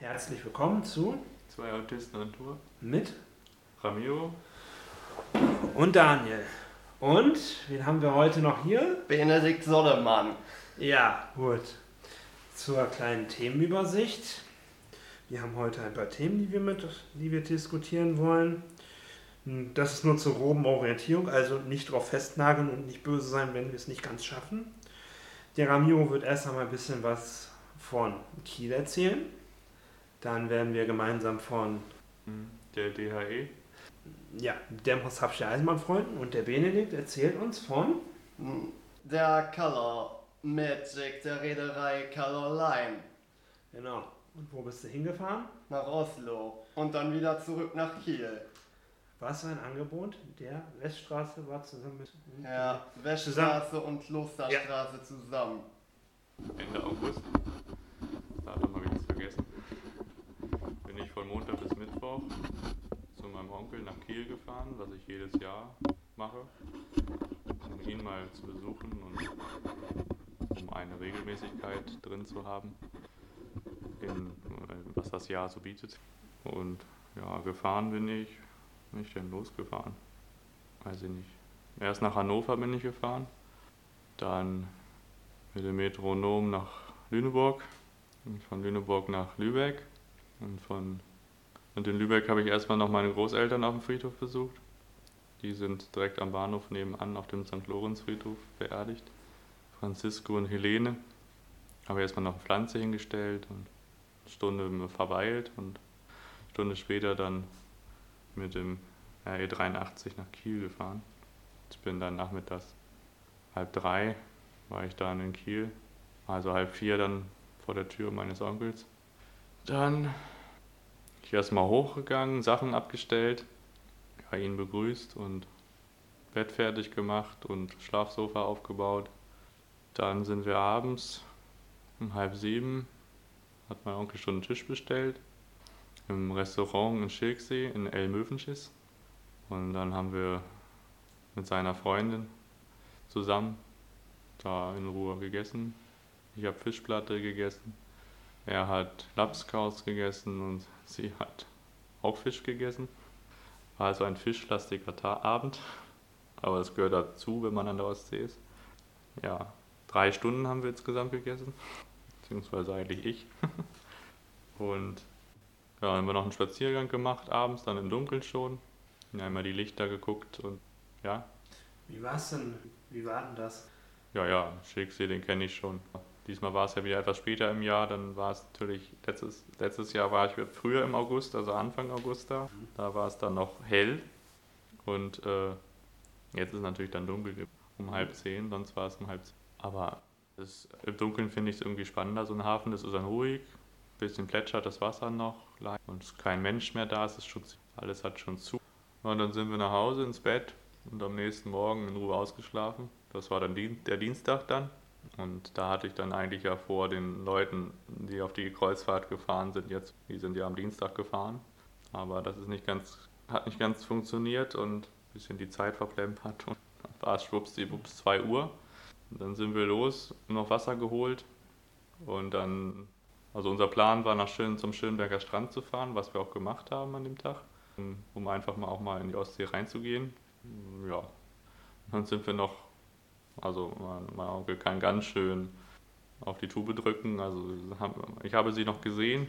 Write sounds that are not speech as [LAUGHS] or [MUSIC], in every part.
Herzlich willkommen zu Zwei Autisten an Tour. mit Ramiro. und Daniel. Und wen haben wir heute noch hier? Benedikt Sollemann. Ja, gut. Zur kleinen Themenübersicht. Wir haben heute ein paar Themen, die wir, mit, die wir diskutieren wollen. Das ist nur zur groben Orientierung, also nicht drauf festnageln und nicht böse sein, wenn wir es nicht ganz schaffen. Der Ramiro wird erst einmal ein bisschen was von Kiel erzählen. Dann werden wir gemeinsam von Hm, Der DHE. ja, dem Hostabsche Eisenbahnfreunden und der Benedikt erzählt uns von Der Color Magic der Reederei Color Line Genau. Und wo bist du hingefahren? nach Oslo und dann wieder zurück nach Kiel. Was für ein Angebot? Der Weststraße war zusammen mit. Ja, Weststraße und Klosterstraße zusammen. Ende August. Da hat mal wieder vergessen. Bin ich von Mittwoch zu meinem Onkel nach Kiel gefahren, was ich jedes Jahr mache, um ihn mal zu besuchen und um eine Regelmäßigkeit drin zu haben, in, äh, was das Jahr so bietet. Und ja, gefahren bin ich, bin ich denn losgefahren? Weiß ich nicht. Erst nach Hannover bin ich gefahren, dann mit dem Metronom nach Lüneburg und von Lüneburg nach Lübeck. Und von und in Lübeck habe ich erstmal noch meine Großeltern auf dem Friedhof besucht. Die sind direkt am Bahnhof nebenan auf dem St. Lorenz Friedhof beerdigt. Francisco und Helene. Habe erstmal noch eine Pflanze hingestellt und eine Stunde verweilt und eine Stunde später dann mit dem RE83 nach Kiel gefahren. Ich bin dann nachmittags halb drei war ich dann in Kiel. Also halb vier dann vor der Tür meines Onkels. Dann ich erstmal hochgegangen, Sachen abgestellt, ja, ihn begrüßt und Bett fertig gemacht und Schlafsofa aufgebaut. Dann sind wir abends um halb sieben, hat mein Onkel schon einen Tisch bestellt im Restaurant in Schilksee in Elmövenschis. Und dann haben wir mit seiner Freundin zusammen da in Ruhe gegessen. Ich habe Fischplatte gegessen. Er hat Lapskaus gegessen und sie hat auch Fisch gegessen. War also ein fischlastiger Abend. Aber es gehört dazu, wenn man an der Ostsee ist. Ja, drei Stunden haben wir insgesamt gegessen. Beziehungsweise eigentlich ich. [LAUGHS] Und ja, dann haben wir noch einen Spaziergang gemacht abends, dann im Dunkeln schon. Wir haben einmal die Lichter geguckt und ja, Wie war's denn? Wie war denn das? Ja, ja, Schicksee, den kenne ich schon. Diesmal war es ja wieder etwas später im Jahr, dann war es natürlich, letztes, letztes Jahr war ich früher im August, also Anfang August da. Da war es dann noch hell und äh, jetzt ist es natürlich dann dunkel um halb zehn, sonst war es um halb zehn. Aber das, im Dunkeln finde ich es irgendwie spannender, so ein Hafen, das ist dann ruhig, ein bisschen plätschert das Wasser noch und ist kein Mensch mehr da, es ist schon, alles hat schon zu. Und dann sind wir nach Hause ins Bett und am nächsten Morgen in Ruhe ausgeschlafen. Das war dann der Dienstag dann. Und da hatte ich dann eigentlich ja vor, den Leuten, die auf die Kreuzfahrt gefahren sind, jetzt, die sind ja am Dienstag gefahren. Aber das ist nicht ganz, hat nicht ganz funktioniert und ein bisschen die Zeit verplempert. Und war es schwuppsdiwupps 2 Uhr. Und dann sind wir los, noch Wasser geholt. Und dann, also unser Plan war, nach Schön, zum Schönberger Strand zu fahren, was wir auch gemacht haben an dem Tag, um einfach mal auch mal in die Ostsee reinzugehen. Ja, dann sind wir noch also mein, mein Onkel kann ganz schön auf die Tube drücken. Also ich habe sie noch gesehen,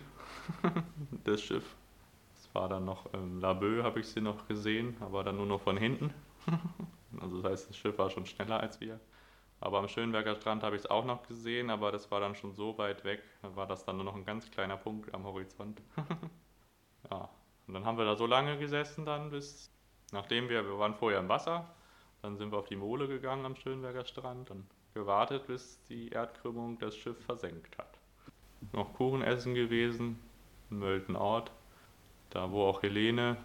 [LAUGHS] das Schiff. Es war dann noch im Laboe, habe ich sie noch gesehen, aber dann nur noch von hinten. [LAUGHS] Also das heißt, das Schiff war schon schneller als wir. Aber am Schönberger Strand habe ich es auch noch gesehen, aber das war dann schon so weit weg, da war das dann nur noch ein ganz kleiner Punkt am Horizont. [LAUGHS] ja, und dann haben wir da so lange gesessen dann bis, nachdem wir, wir waren vorher im Wasser, dann sind wir auf die Mole gegangen am Schönberger Strand und gewartet, bis die Erdkrümmung das Schiff versenkt hat. Noch Kuchen essen gewesen, in Möltenort, da wo auch Helene,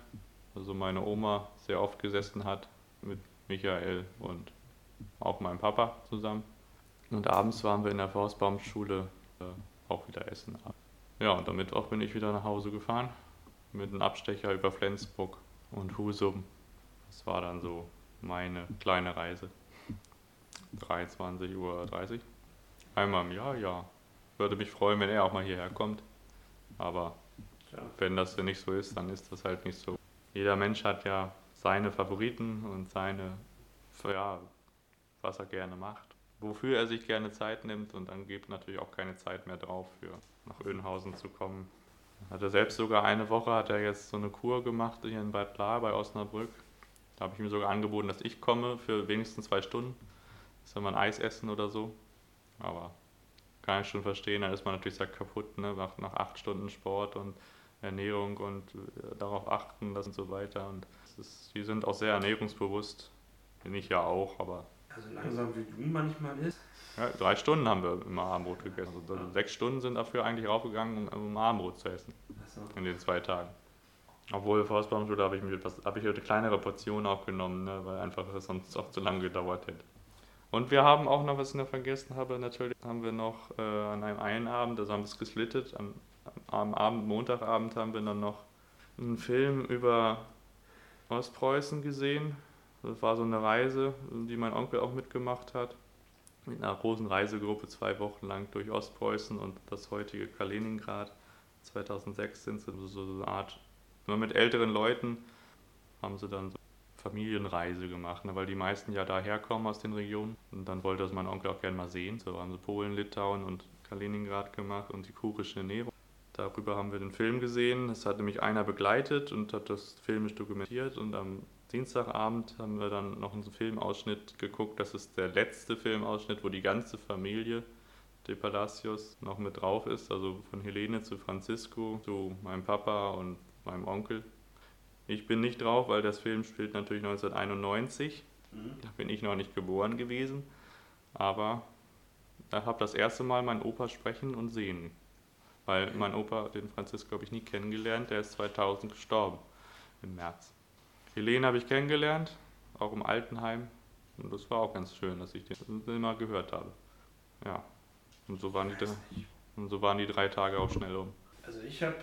also meine Oma, sehr oft gesessen hat, mit Michael und auch meinem Papa zusammen. Und abends waren wir in der Forstbaumschule äh, auch wieder essen. Ja, und am Mittwoch bin ich wieder nach Hause gefahren, mit einem Abstecher über Flensburg und Husum. Das war dann so meine kleine Reise. 23.30 Uhr. Einmal im Jahr, ja. Würde mich freuen, wenn er auch mal hierher kommt. Aber Ja. wenn das nicht so ist, dann ist das halt nicht so. Jeder Mensch hat ja seine Favoriten und seine, ja, was er gerne macht. Wofür er sich gerne Zeit nimmt und dann gibt natürlich auch keine Zeit mehr drauf, für nach Önhausen zu kommen. Hat er selbst sogar eine Woche, hat er jetzt so eine Kur gemacht hier in Bad Lahr bei Osnabrück. Da habe ich ihm sogar angeboten, dass ich komme für wenigstens zwei Stunden. Soll man Eis essen oder so. Aber kann ich schon verstehen, dann ist man natürlich sehr kaputt, ne? nach, nach acht Stunden Sport und Ernährung und äh, darauf achten das und so weiter. Und ist, die sind auch sehr ernährungsbewusst. Bin ich ja auch, aber Also langsam wie du manchmal ist. ja, drei Stunden haben wir immer Abendbrot gegessen. Also sechs Stunden sind dafür eigentlich raufgegangen, um, um Abendbrot zu essen Achso. in den zwei Tagen. Obwohl Faustbaumschule habe ich mir etwas, habe ich eine kleinere Portion auch genommen, ne, weil einfach es sonst auch zu lange gedauert hätte. Und wir haben auch noch, was ich noch vergessen habe, natürlich haben wir noch äh, an einem einen Abend, also haben wir es gesplittet, am, am Abend, Montagabend haben wir dann noch einen Film über Ostpreußen gesehen. Das war so eine Reise, die mein Onkel auch mitgemacht hat. Mit einer großen Reisegruppe zwei Wochen lang durch Ostpreußen und das heutige Kaliningrad. 2006 sind so eine Art, nur mit älteren Leuten haben sie dann so Familienreise gemacht, ne, weil die meisten ja daherkommen aus den Regionen. Und dann wollte das mein Onkel auch gerne mal sehen. So haben sie Polen, Litauen und Kaliningrad gemacht und die kurische Ernährung. Darüber haben wir den Film gesehen. Es hat nämlich einer begleitet und hat das filmisch dokumentiert. Und am Dienstagabend haben wir dann noch einen Filmausschnitt geguckt. Das ist der letzte Filmausschnitt, wo die ganze Familie de Palacios noch mit drauf ist. Also von Helene zu Francisco, zu meinem Papa und meinem Onkel. Ich bin nicht drauf, weil das Film spielt natürlich 1991. Mhm. Da bin ich noch nicht geboren gewesen. Aber ich habe das erste Mal meinen Opa sprechen und sehen. Weil mein Opa, den Francisco, habe ich nie kennengelernt. Der ist 2000 gestorben im März. Helene habe ich kennengelernt, auch im Altenheim. Und das war auch ganz schön, dass ich den immer gehört habe. Ja. Und so waren die, und so waren die drei Tage auch schnell um. Also ich habe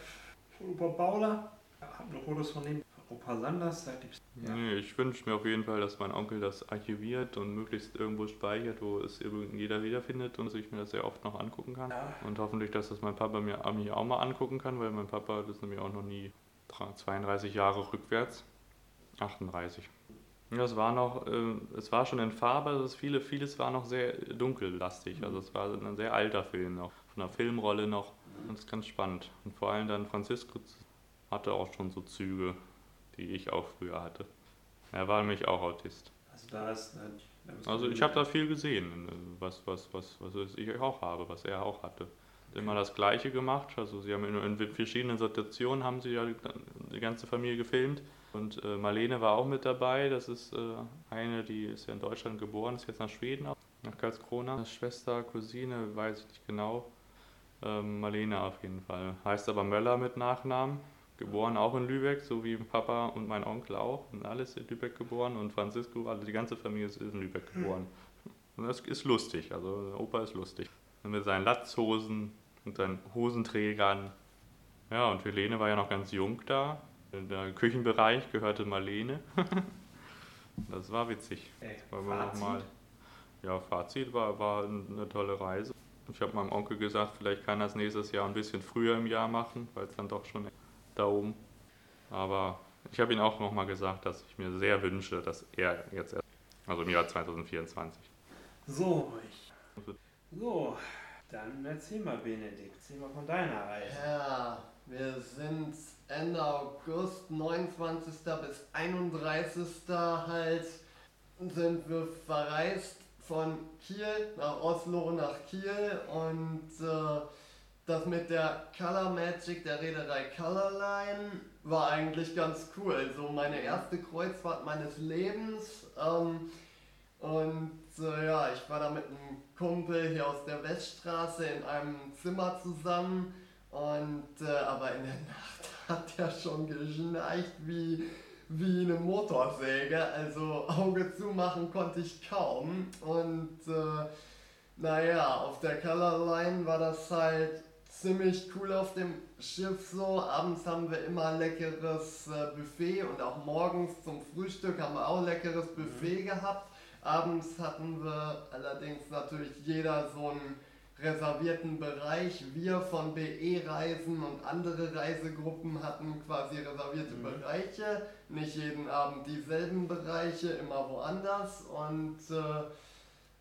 Opa Bauler, habe noch Fotos von dem, Opa Sanders, da gibt's Ja. Nee, ich wünsche mir auf jeden Fall, dass mein Onkel das archiviert und möglichst irgendwo speichert, wo es irgend- jeder wiederfindet und ich mir das sehr oft noch angucken kann. Ja. Und hoffentlich, dass das mein Papa mir, auch mal angucken kann, weil mein Papa das ist nämlich auch noch nie dra- 32 Jahre rückwärts. 38. Ja, es war noch, äh, es war schon in Farbe, also viele, vieles war noch sehr dunkellastig. Also es war ein sehr alter Film noch, von der Filmrolle noch. Das ist ganz spannend. Und vor allem dann Francisco hatte auch schon so Züge, die ich auch früher hatte. Er war nämlich auch Autist. Also da ist. Du Also ich habe da viel gesehen, was, was, was, was ich auch habe, was er auch hatte. Hat Immer das Gleiche gemacht. Also sie haben in, in verschiedenen Situationen haben sie ja die, die ganze Familie gefilmt. Und äh, Marlene war auch mit dabei. Das ist äh, eine, die ist ja in Deutschland geboren, ist jetzt nach Schweden, nach Karlskrona. Schwester, Cousine, weiß ich nicht genau. Ähm, Marlene auf jeden Fall. Heißt aber Möller mit Nachnamen. Geboren auch in Lübeck, so wie Papa und mein Onkel auch. Und alles in Lübeck geboren. Und Francisco, also die ganze Familie ist in Lübeck geboren. Und das ist lustig, also Opa ist lustig. Und mit seinen Latzhosen und seinen Hosenträgern. Ja, und Helene war ja noch ganz jung da. Der Küchenbereich gehörte Marlene. [LAUGHS] das war witzig. Ey, wir noch Fazit? mal. Ja, Fazit war, war eine tolle Reise. Ich habe meinem Onkel gesagt, vielleicht kann er es nächstes Jahr ein bisschen früher im Jahr machen, weil es dann doch schon da oben. Aber ich habe ihm auch nochmal gesagt, dass ich mir sehr wünsche, dass er jetzt erst, also im Jahr 2024. So, ich. So, dann erzähl mal, Benedikt. Erzähl mal von deiner Reise. Ja, wir sind Ende August, 29. bis 31. halt, sind wir verreist von Kiel nach Oslo nach Kiel und äh, das mit der Color Magic der Reederei Colorline war eigentlich ganz cool. So meine erste Kreuzfahrt meines Lebens. Ähm, und äh, ja, ich war da mit einem Kumpel hier aus der Weststraße in einem Zimmer zusammen. Und äh, aber in der [LAUGHS] Nacht hat er schon geschnarcht wie, wie eine Motorsäge. Also Auge zumachen konnte ich kaum. Und äh, naja, auf der Colorline war das halt ziemlich cool auf dem Schiff so. Abends haben wir immer leckeres äh, Buffet und auch morgens zum Frühstück haben wir auch leckeres Buffet gehabt. Abends hatten wir allerdings natürlich jeder so ein reservierten Bereich. Wir von BE-Reisen und andere Reisegruppen hatten quasi reservierte mhm. Bereiche. Nicht jeden Abend dieselben Bereiche, immer woanders. Und äh,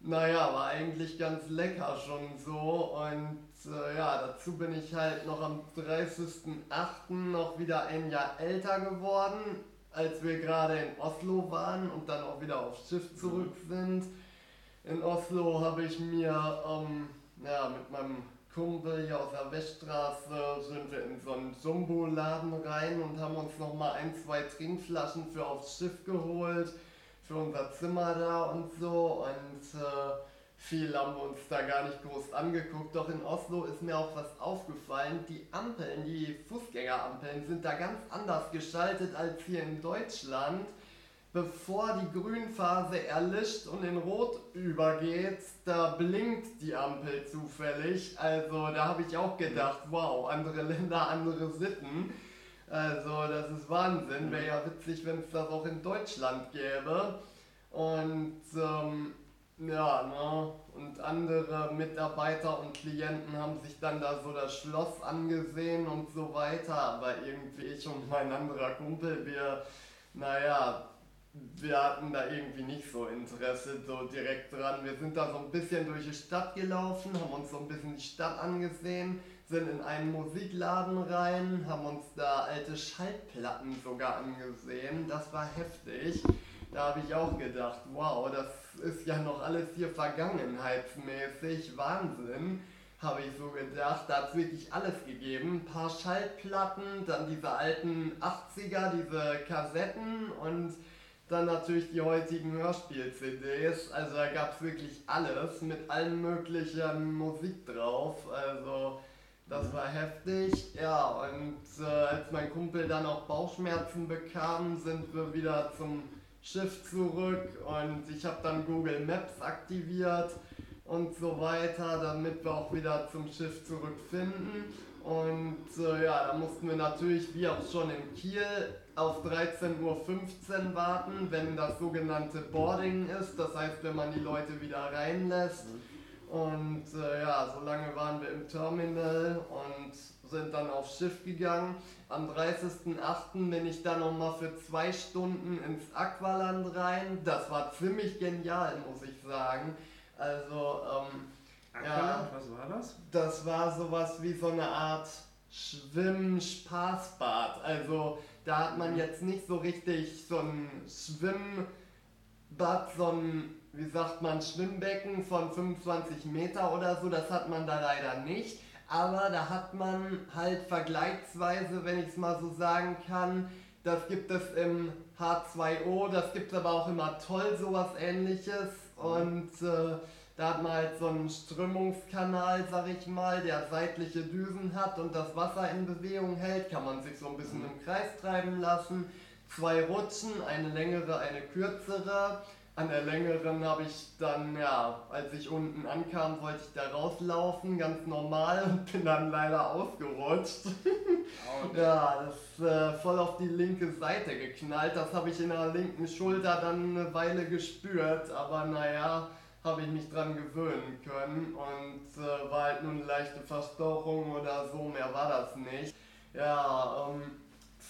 naja, war eigentlich ganz lecker schon so. Und äh, ja, dazu bin ich halt noch am 30.08. noch wieder ein Jahr älter geworden, als wir gerade in Oslo waren und dann auch wieder aufs Schiff zurück mhm. sind. In Oslo habe ich mir ähm, ja, mit meinem Kumpel hier aus der Weststraße sind wir in so einen Jumbo-Laden rein und haben uns nochmal ein, zwei Trinkflaschen für aufs Schiff geholt, für unser Zimmer da und so. Und äh, viel haben wir uns da gar nicht groß angeguckt. Doch in Oslo ist mir auch was aufgefallen. Die Ampeln, die Fußgängerampeln sind da ganz anders geschaltet als hier in Deutschland bevor die Grünphase erlischt und in Rot übergeht, da blinkt die Ampel zufällig. Also da habe ich auch gedacht, wow, andere Länder, andere Sitten. Also das ist Wahnsinn. Wäre ja witzig, wenn es das auch in Deutschland gäbe. Und ähm, ja, ne? Und andere Mitarbeiter und Klienten haben sich dann da so das Schloss angesehen und so weiter. Aber irgendwie ich und mein anderer Kumpel, wir, naja, wir hatten da irgendwie nicht so Interesse so direkt dran. Wir sind da so ein bisschen durch die Stadt gelaufen, haben uns so ein bisschen die Stadt angesehen, sind in einen Musikladen rein, haben uns da alte Schallplatten sogar angesehen. Das war heftig. Da habe ich auch gedacht, wow, das ist ja noch alles hier vergangenheitsmäßig. Wahnsinn, habe ich so gedacht. Da hat es wirklich alles gegeben. Ein paar Schallplatten, dann diese alten 80er, diese Kassetten und dann natürlich die heutigen Hörspiel-CDs. Also da gab es wirklich alles mit allen möglichen Musik drauf. Also das war heftig. Ja, und äh, als mein Kumpel dann auch Bauchschmerzen bekam, sind wir wieder zum Schiff zurück und ich habe dann Google Maps aktiviert und so weiter, damit wir auch wieder zum Schiff zurückfinden. Und äh, ja, da mussten wir natürlich, wie auch schon in Kiel, auf 13.15 Uhr warten, wenn das sogenannte Boarding ist. Das heißt, wenn man die Leute wieder reinlässt. Und äh, ja, so lange waren wir im Terminal und sind dann aufs Schiff gegangen. Am 30.08. bin ich dann nochmal für zwei Stunden ins Aqualand rein. Das war ziemlich genial, muss ich sagen. Also, ähm, ja, was war das? Das war sowas wie so eine Art Schwimm-Spaßbad. Also da hat man jetzt nicht so richtig so ein Schwimmbad, so ein, wie sagt man, Schwimmbecken von 25 Meter oder so. Das hat man da leider nicht. Aber da hat man halt vergleichsweise, wenn ich es mal so sagen kann, das gibt es im H2O, das gibt es aber auch immer toll, sowas ähnliches. Und äh, da hat man halt so einen Strömungskanal, sag ich mal, der seitliche Düsen hat und das Wasser in Bewegung hält. Kann man sich so ein bisschen im Kreis treiben lassen. Zwei Rutschen, eine längere, eine kürzere. An der längeren habe ich dann, ja, als ich unten ankam, wollte ich da rauslaufen, ganz normal und bin dann leider ausgerutscht. [LAUGHS] ja, das ist äh, voll auf die linke Seite geknallt. Das habe ich in der linken Schulter dann eine Weile gespürt, aber naja, habe ich mich dran gewöhnen können und äh, war halt nur eine leichte Verstauchung oder so, mehr war das nicht. Ja, ähm,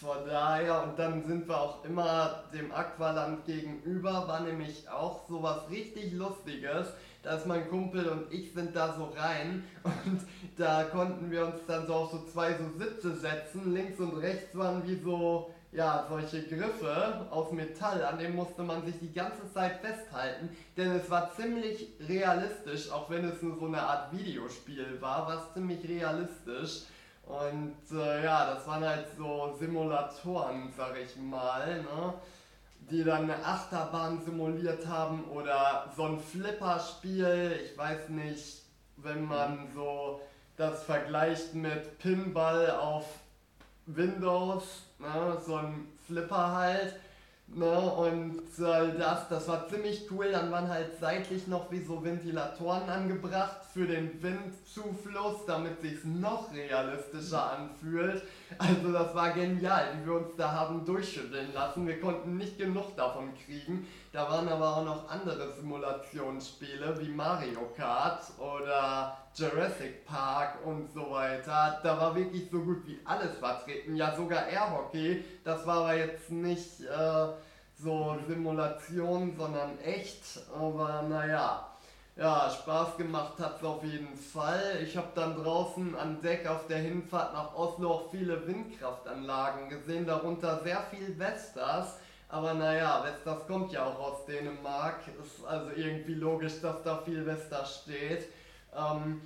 von daher, und dann sind wir auch immer dem Aqualand gegenüber, war nämlich auch sowas richtig Lustiges. Da ist mein Kumpel und ich sind da so rein [LAUGHS] und da konnten wir uns dann so auf so zwei so Sitze setzen. Links und rechts waren wie so ja, solche Griffe aus Metall, an denen musste man sich die ganze Zeit festhalten, denn es war ziemlich realistisch, auch wenn es nur so eine Art Videospiel war, war es ziemlich realistisch. Und äh, ja, das waren halt so Simulatoren, sag ich mal, ne? die dann eine Achterbahn simuliert haben oder so ein Flipperspiel, ich weiß nicht, wenn man so das vergleicht mit Pinball auf Windows, ne, so ein Flipper halt. Ne, und äh, das, das war ziemlich cool. Dann waren halt seitlich noch wie so Ventilatoren angebracht für den Windzufluss, damit sich noch realistischer anfühlt. Also das war genial, wie wir uns da haben durchschütteln lassen. Wir konnten nicht genug davon kriegen. Da waren aber auch noch andere Simulationsspiele wie Mario Kart oder Jurassic Park und so weiter. Da war wirklich so gut wie alles vertreten. Ja, sogar Airhockey. Das war aber jetzt nicht äh, so Simulation, sondern echt. Aber naja. Ja, Spaß gemacht hat es auf jeden Fall. Ich habe dann draußen an Deck auf der Hinfahrt nach Oslo auch viele Windkraftanlagen gesehen, darunter sehr viel Vestas. Aber naja, Vestas kommt ja auch aus Dänemark. Ist also irgendwie logisch, dass da viel Vestas steht. Ähm,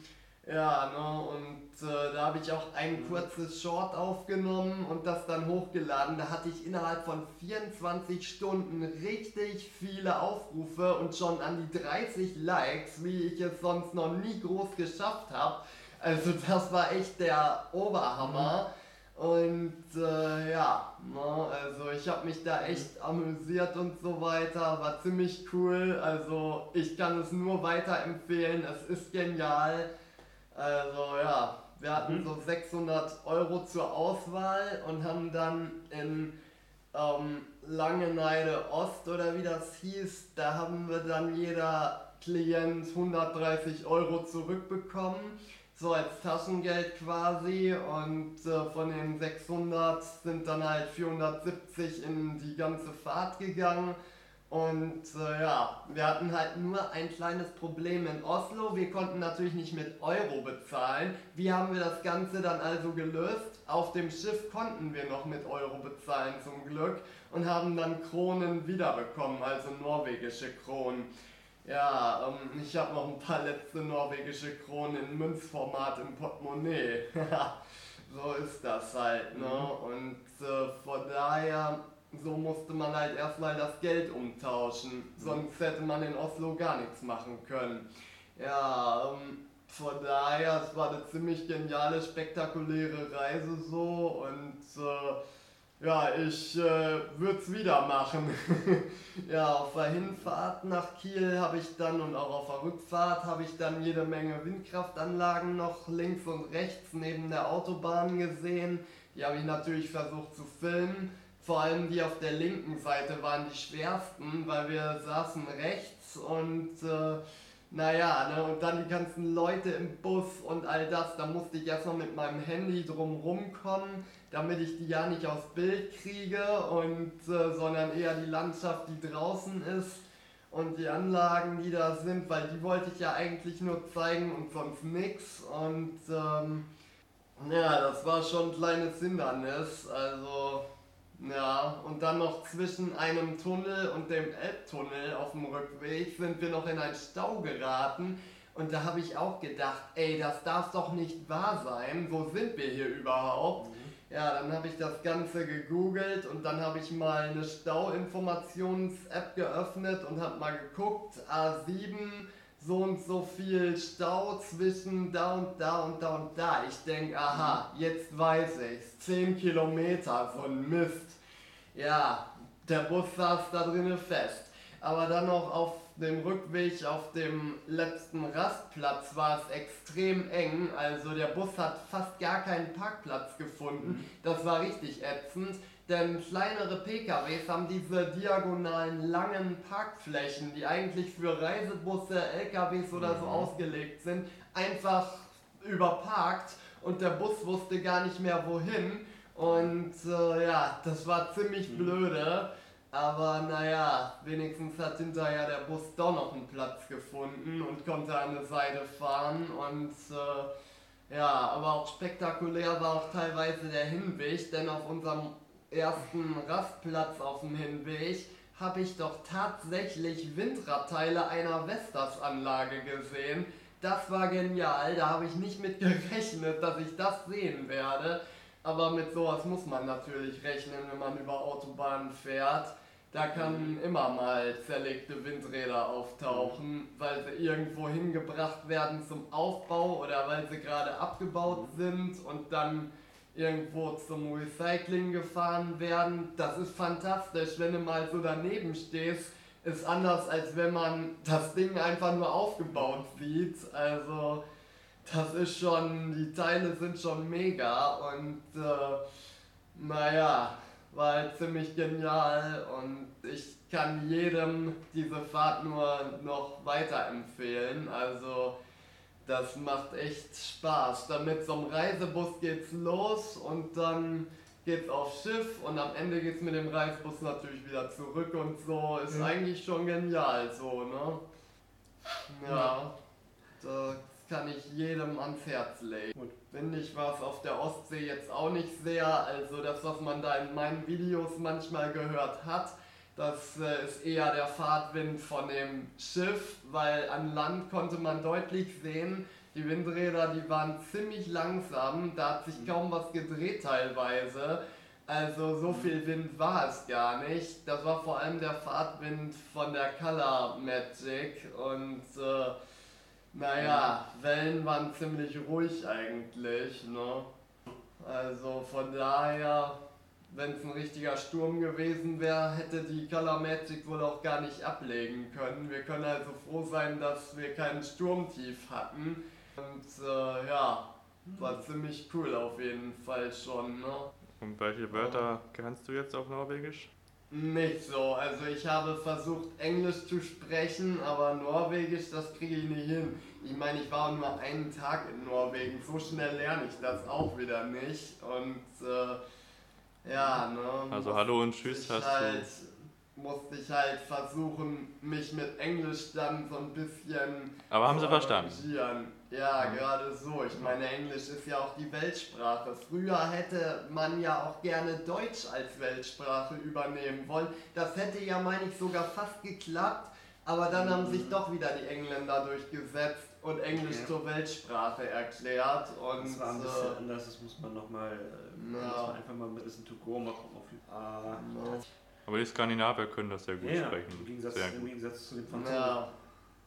ja, ne, und äh, da habe ich auch ein mhm. kurzes Short aufgenommen und das dann hochgeladen. Da hatte ich innerhalb von 24 Stunden richtig viele Aufrufe und schon an die 30 Likes, wie ich es sonst noch nie groß geschafft habe. Also das war echt der Oberhammer. Und äh, ja, ne, also ich habe mich da echt amüsiert und so weiter. War ziemlich cool. Also ich kann es nur weiterempfehlen. Es ist genial. Also ja, wir hatten mhm. so 600 Euro zur Auswahl und haben dann in ähm, Langeneide Ost oder wie das hieß, da haben wir dann jeder Klient 130 Euro zurückbekommen, so als Taschengeld quasi und äh, von den 600 sind dann halt 470 in die ganze Fahrt gegangen und äh, ja, wir hatten halt nur ein kleines Problem in Oslo. Wir konnten natürlich nicht mit Euro bezahlen. Wie haben wir das Ganze dann also gelöst? Auf dem Schiff konnten wir noch mit Euro bezahlen zum Glück und haben dann Kronen wiederbekommen, also norwegische Kronen. Ja, ähm, ich habe noch ein paar letzte norwegische Kronen in Münzformat im Portemonnaie. [LAUGHS] so ist das halt, ne? Mhm. Und äh, von daher so musste man halt erstmal das Geld umtauschen. Sonst hätte man in Oslo gar nichts machen können. Ja, ähm, von daher, es war eine ziemlich geniale, spektakuläre Reise so und äh, ja, ich äh, würde es wieder machen. [LAUGHS] ja, auf der Hinfahrt nach Kiel habe ich dann und auch auf der Rückfahrt habe ich dann jede Menge Windkraftanlagen noch links und rechts neben der Autobahn gesehen. Die habe ich natürlich versucht zu filmen vor allem die auf der linken Seite waren die schwersten, weil wir saßen rechts und äh, naja, ne, und dann die ganzen Leute im Bus und all das, da musste ich erstmal mit meinem Handy drum kommen, damit ich die ja nicht aufs Bild kriege und äh, sondern eher die Landschaft, die draußen ist und die Anlagen, die da sind, weil die wollte ich ja eigentlich nur zeigen und sonst nix. Und ähm, ja, das war schon ein kleines Hindernis, also ja, und dann noch zwischen einem Tunnel und dem Elbtunnel auf dem Rückweg sind wir noch in einen Stau geraten. Und da habe ich auch gedacht, ey, das darf doch nicht wahr sein. Wo sind wir hier überhaupt? Mhm. Ja, dann habe ich das Ganze gegoogelt und dann habe ich mal eine Stauinformations-App geöffnet und habe mal geguckt, A7, so und so viel Stau zwischen da und da und da und da. Ich denke, aha, jetzt weiß ich's. 10 Kilometer, so ein Mist. Ja, der Bus saß da drinnen fest. Aber dann noch auf dem Rückweg auf dem letzten Rastplatz war es extrem eng. Also der Bus hat fast gar keinen Parkplatz gefunden. Das war richtig ätzend. Denn kleinere PKWs haben diese diagonalen langen Parkflächen, die eigentlich für Reisebusse, LKWs oder so mhm. ausgelegt sind, einfach überparkt und der Bus wusste gar nicht mehr wohin. Und äh, ja, das war ziemlich mhm. blöde. Aber naja, wenigstens hat hinterher der Bus doch noch einen Platz gefunden und konnte an der Seite fahren. Und äh, ja, aber auch spektakulär war auch teilweise der Hinweg, denn auf unserem ersten Rastplatz auf dem Hinweg habe ich doch tatsächlich Windradteile einer Vestas-Anlage gesehen. Das war genial, da habe ich nicht mit [LAUGHS] gerechnet, dass ich das sehen werde. Aber mit sowas muss man natürlich rechnen, wenn man über Autobahnen fährt. Da kann immer mal zerlegte Windräder auftauchen, weil sie irgendwo hingebracht werden zum Aufbau oder weil sie gerade abgebaut sind und dann irgendwo zum Recycling gefahren werden. Das ist fantastisch, wenn du mal so daneben stehst. Ist anders, als wenn man das Ding einfach nur aufgebaut sieht. Also, das ist schon, die Teile sind schon mega und äh, naja, war halt ziemlich genial und ich kann jedem diese Fahrt nur noch weiterempfehlen. Also das macht echt Spaß. Dann mit so einem Reisebus geht's los und dann geht's aufs Schiff und am Ende geht's mit dem Reisebus natürlich wieder zurück und so. Ist Ja. eigentlich schon genial so, ne? Ja, das kann ich jedem ans Herz legen. Gut. Finde ich was auf der Ostsee jetzt auch nicht sehr. Also das, was man da in meinen Videos manchmal gehört hat, das äh, ist eher der Fahrtwind von dem Schiff, weil an Land konnte man deutlich sehen, die Windräder, die waren ziemlich langsam, da hat sich kaum was gedreht teilweise. Also so viel Wind war es gar nicht. Das war vor allem der Fahrtwind von der Color Magic und äh, naja, Wellen waren ziemlich ruhig eigentlich, ne? Also von daher, wenn es ein richtiger Sturm gewesen wäre, hätte die Color Magic wohl auch gar nicht ablegen können. Wir können also froh sein, dass wir keinen Sturmtief hatten. Und äh, ja, war ziemlich cool auf jeden Fall schon, ne? Und welche Wörter kennst du jetzt auf Norwegisch? Nicht so. Also ich habe versucht Englisch zu sprechen, aber Norwegisch, das kriege ich nicht hin. Ich meine, ich war nur einen Tag in Norwegen. So schnell lerne ich das auch wieder nicht. Und äh, ja, ne. Also Hallo und Tschüss ich hast halt, Musste ich halt versuchen, mich mit Englisch dann so ein bisschen Aber haben zu sie verstanden? Ja, Mhm. gerade so. Ich meine, Englisch ist ja auch die Weltsprache. Früher hätte man ja auch gerne Deutsch als Weltsprache übernehmen wollen. Das hätte ja, meine ich, sogar fast geklappt. Aber dann haben sich doch wieder die Engländer durchgesetzt und Englisch Okay. zur Weltsprache erklärt. Und Das war ein bisschen äh, anders, das muss man nochmal, Ja. muss man einfach mal ein bisschen to go, mal gucken, ob ah, äh, Aber die Skandinavier können das sehr gut ja, sprechen. im Gegensatz, sehr im gut. Gegensatz zu den Franzosen. Ja.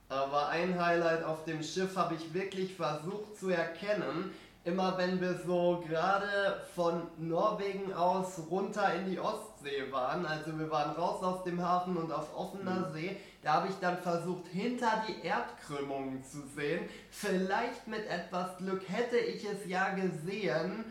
Aber ein Highlight auf dem Schiff habe ich wirklich versucht zu erkennen. Immer wenn wir so gerade von Norwegen aus runter in die Ostsee waren, also wir waren raus aus dem Hafen und auf offener See, da habe ich dann versucht, hinter die Erdkrümmungen zu sehen. Vielleicht mit etwas Glück hätte ich es ja gesehen.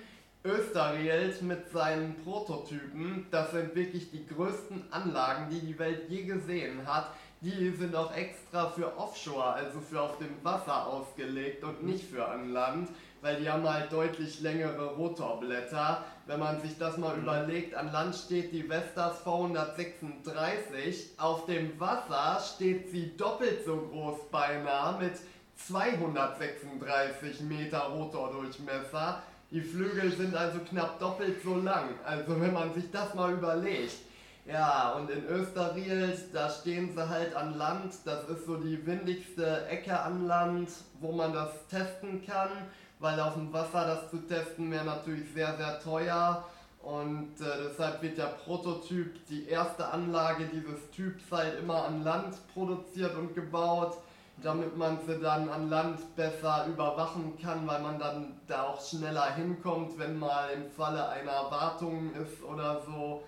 Österreich mit seinen Prototypen, das sind wirklich die größten Anlagen, die die Welt je gesehen hat. Die sind auch extra für Offshore, also für auf dem Wasser ausgelegt und nicht für an Land, weil die haben halt deutlich längere Rotorblätter. Wenn man sich das mal überlegt, an Land steht die Vestas V136, auf dem Wasser steht sie doppelt so groß beinahe mit 236 Meter Rotordurchmesser. Die Flügel sind also knapp doppelt so lang. Also wenn man sich das mal überlegt. Ja, und in Österreich, da stehen sie halt an Land. Das ist so die windigste Ecke an Land, wo man das testen kann. Weil auf dem Wasser das zu testen wäre natürlich sehr, sehr teuer. Und äh, deshalb wird der Prototyp, die erste Anlage dieses Typs halt immer an Land produziert und gebaut, damit man sie dann an Land besser überwachen kann, weil man dann da auch schneller hinkommt, wenn mal im Falle einer Wartung ist oder so,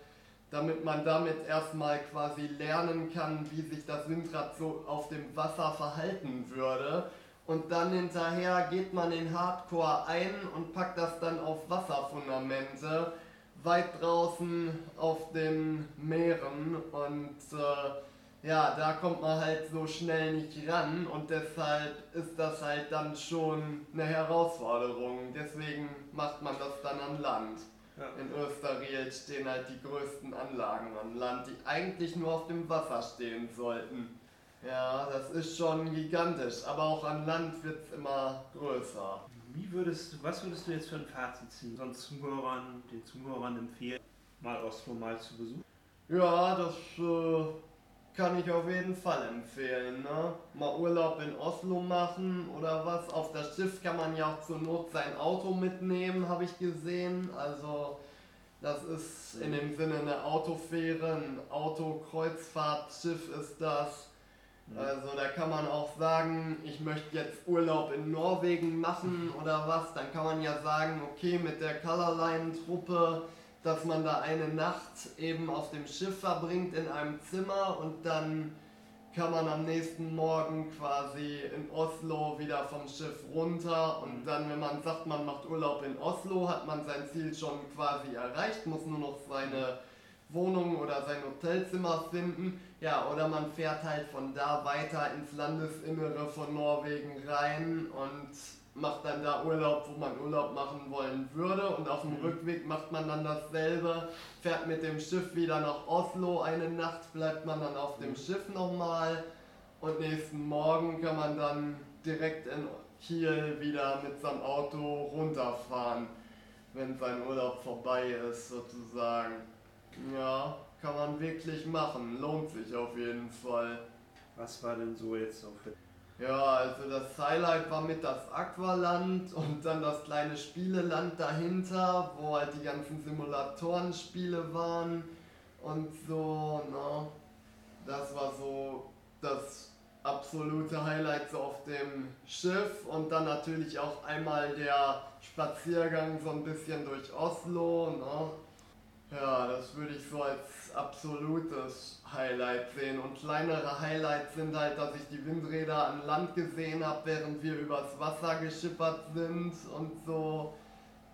damit man damit erstmal quasi lernen kann, wie sich das Windrad so auf dem Wasser verhalten würde. Und dann hinterher geht man in Hardcore ein und packt das dann auf Wasserfundamente weit draußen auf den Meeren und äh, ja, da kommt man halt so schnell nicht ran und deshalb ist das halt dann schon eine Herausforderung. Deswegen macht man das dann an Land. Ja. In Österreich stehen halt die größten Anlagen an Land, die eigentlich nur auf dem Wasser stehen sollten. Ja, das ist schon gigantisch, aber auch an Land wird es immer größer. Wie würdest du, was würdest du jetzt für ein Fazit ziehen, unseren Zuhörern, den Zuhörern empfehlen, mal Oslo mal zu besuchen? Ja, das äh, kann ich auf jeden Fall empfehlen. Ne? Mal Urlaub in Oslo machen oder was. Auf das Schiff kann man ja auch zur Not sein Auto mitnehmen, habe ich gesehen. Also das ist in dem Sinne eine Autofähre, ein Autokreuzfahrtschiff ist das. Also da kann man auch sagen, ich möchte jetzt Urlaub in Norwegen machen oder was. Dann kann man ja sagen, okay, mit der Colorline-Truppe, dass man da eine Nacht eben auf dem Schiff verbringt in einem Zimmer und dann kann man am nächsten Morgen quasi in Oslo wieder vom Schiff runter und dann, wenn man sagt, man macht Urlaub in Oslo, hat man sein Ziel schon quasi erreicht, muss nur noch seine Wohnung oder sein Hotelzimmer finden. Ja, oder man fährt halt von da weiter ins Landesinnere von Norwegen rein und macht dann da Urlaub, wo man Urlaub machen wollen würde. Und auf dem Mhm. Rückweg macht man dann dasselbe, fährt mit dem Schiff wieder nach Oslo eine Nacht, bleibt man dann auf dem Mhm. Schiff nochmal. Und nächsten Morgen kann man dann direkt in Kiel wieder mit seinem Auto runterfahren, wenn sein Urlaub vorbei ist, sozusagen. Ja, kann man wirklich machen. Lohnt sich auf jeden Fall. Was war denn so jetzt für. Ja, also das Highlight war mit das Aqualand und dann das kleine Spieleland dahinter, wo halt die ganzen Simulatorenspiele waren und so, ne? Das war so das absolute Highlight so auf dem Schiff und dann natürlich auch einmal der Spaziergang so ein bisschen durch Oslo, ne? Ja, das würde ich so als absolutes Highlight sehen. Und kleinere Highlights sind halt, dass ich die Windräder an Land gesehen habe, während wir übers Wasser geschippert sind und so.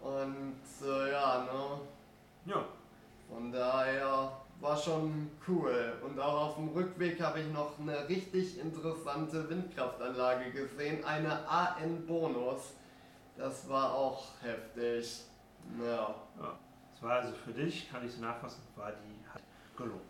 Und äh, ja, ne? Ja, Von daher war schon cool. Und auch auf dem Rückweg habe ich noch eine richtig interessante Windkraftanlage gesehen, eine AN Bonus. Das war auch heftig. Ja. Das war also für dich, kann ich so nachfassen, war die hat gelohnt.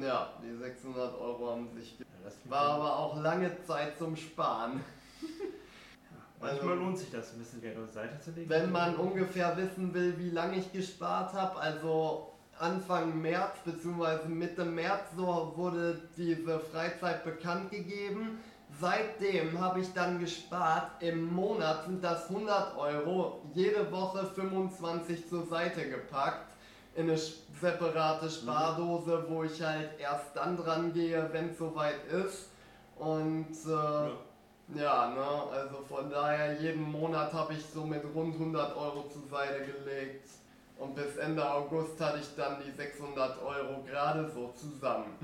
Ja, die 600 Euro haben sich. Ja, War aber auch lange Zeit zum Sparen. [LAUGHS] Manchmal also- lohnt sich das, ein bisschen Geld auf die Seite zu legen. Wenn man ungefähr wissen will, wie lange ich gespart habe, also Anfang März bzw. Mitte März so wurde diese Freizeit bekannt gegeben. Seitdem habe ich dann gespart, im Monat sind das 100 Euro, jede Woche 25 zur Seite gepackt in eine separate Spardose, wo ich halt erst dann dran gehe, wenn es soweit ist. Und äh, Ja. ja, ne, also von daher, jeden Monat habe ich so mit rund 100 Euro zur Seite gelegt. Und bis Ende August hatte ich dann die 600 Euro gerade so zusammen.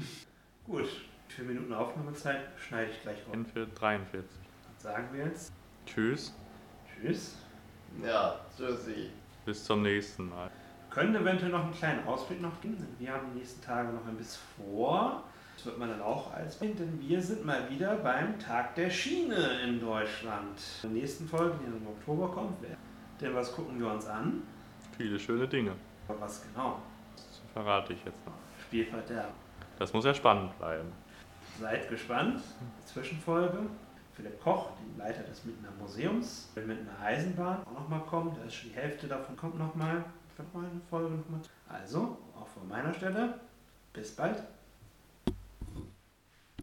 Gut, vier Minuten Aufnahmezeit schneide ich gleich raus. Für 43. Was sagen wir jetzt? Tschüss, Tschüss. Ja, tschüssi. bis zum nächsten Mal. können eventuell noch einen kleinen Ausblick noch geben, denn wir haben die nächsten Tage noch ein bisschen vor. Das wird man dann auch als denn wir sind mal wieder beim Tag der Schiene in Deutschland. In der nächsten Folge, die im Oktober kommt, wer- denn was gucken wir uns an? Viele schöne Dinge. Aber was genau? Das verrate ich jetzt noch. Spielverderben. Das muss ja spannend bleiben. Seid gespannt. Zwischenfolge. Philipp Koch, den Leiter des Münchner Museums, will mit einer Eisenbahn auch nochmal kommen. Da ist schon die Hälfte davon kommt nochmal. Noch mal eine Folge nochmal. Also, auch von meiner Stelle. Bis bald.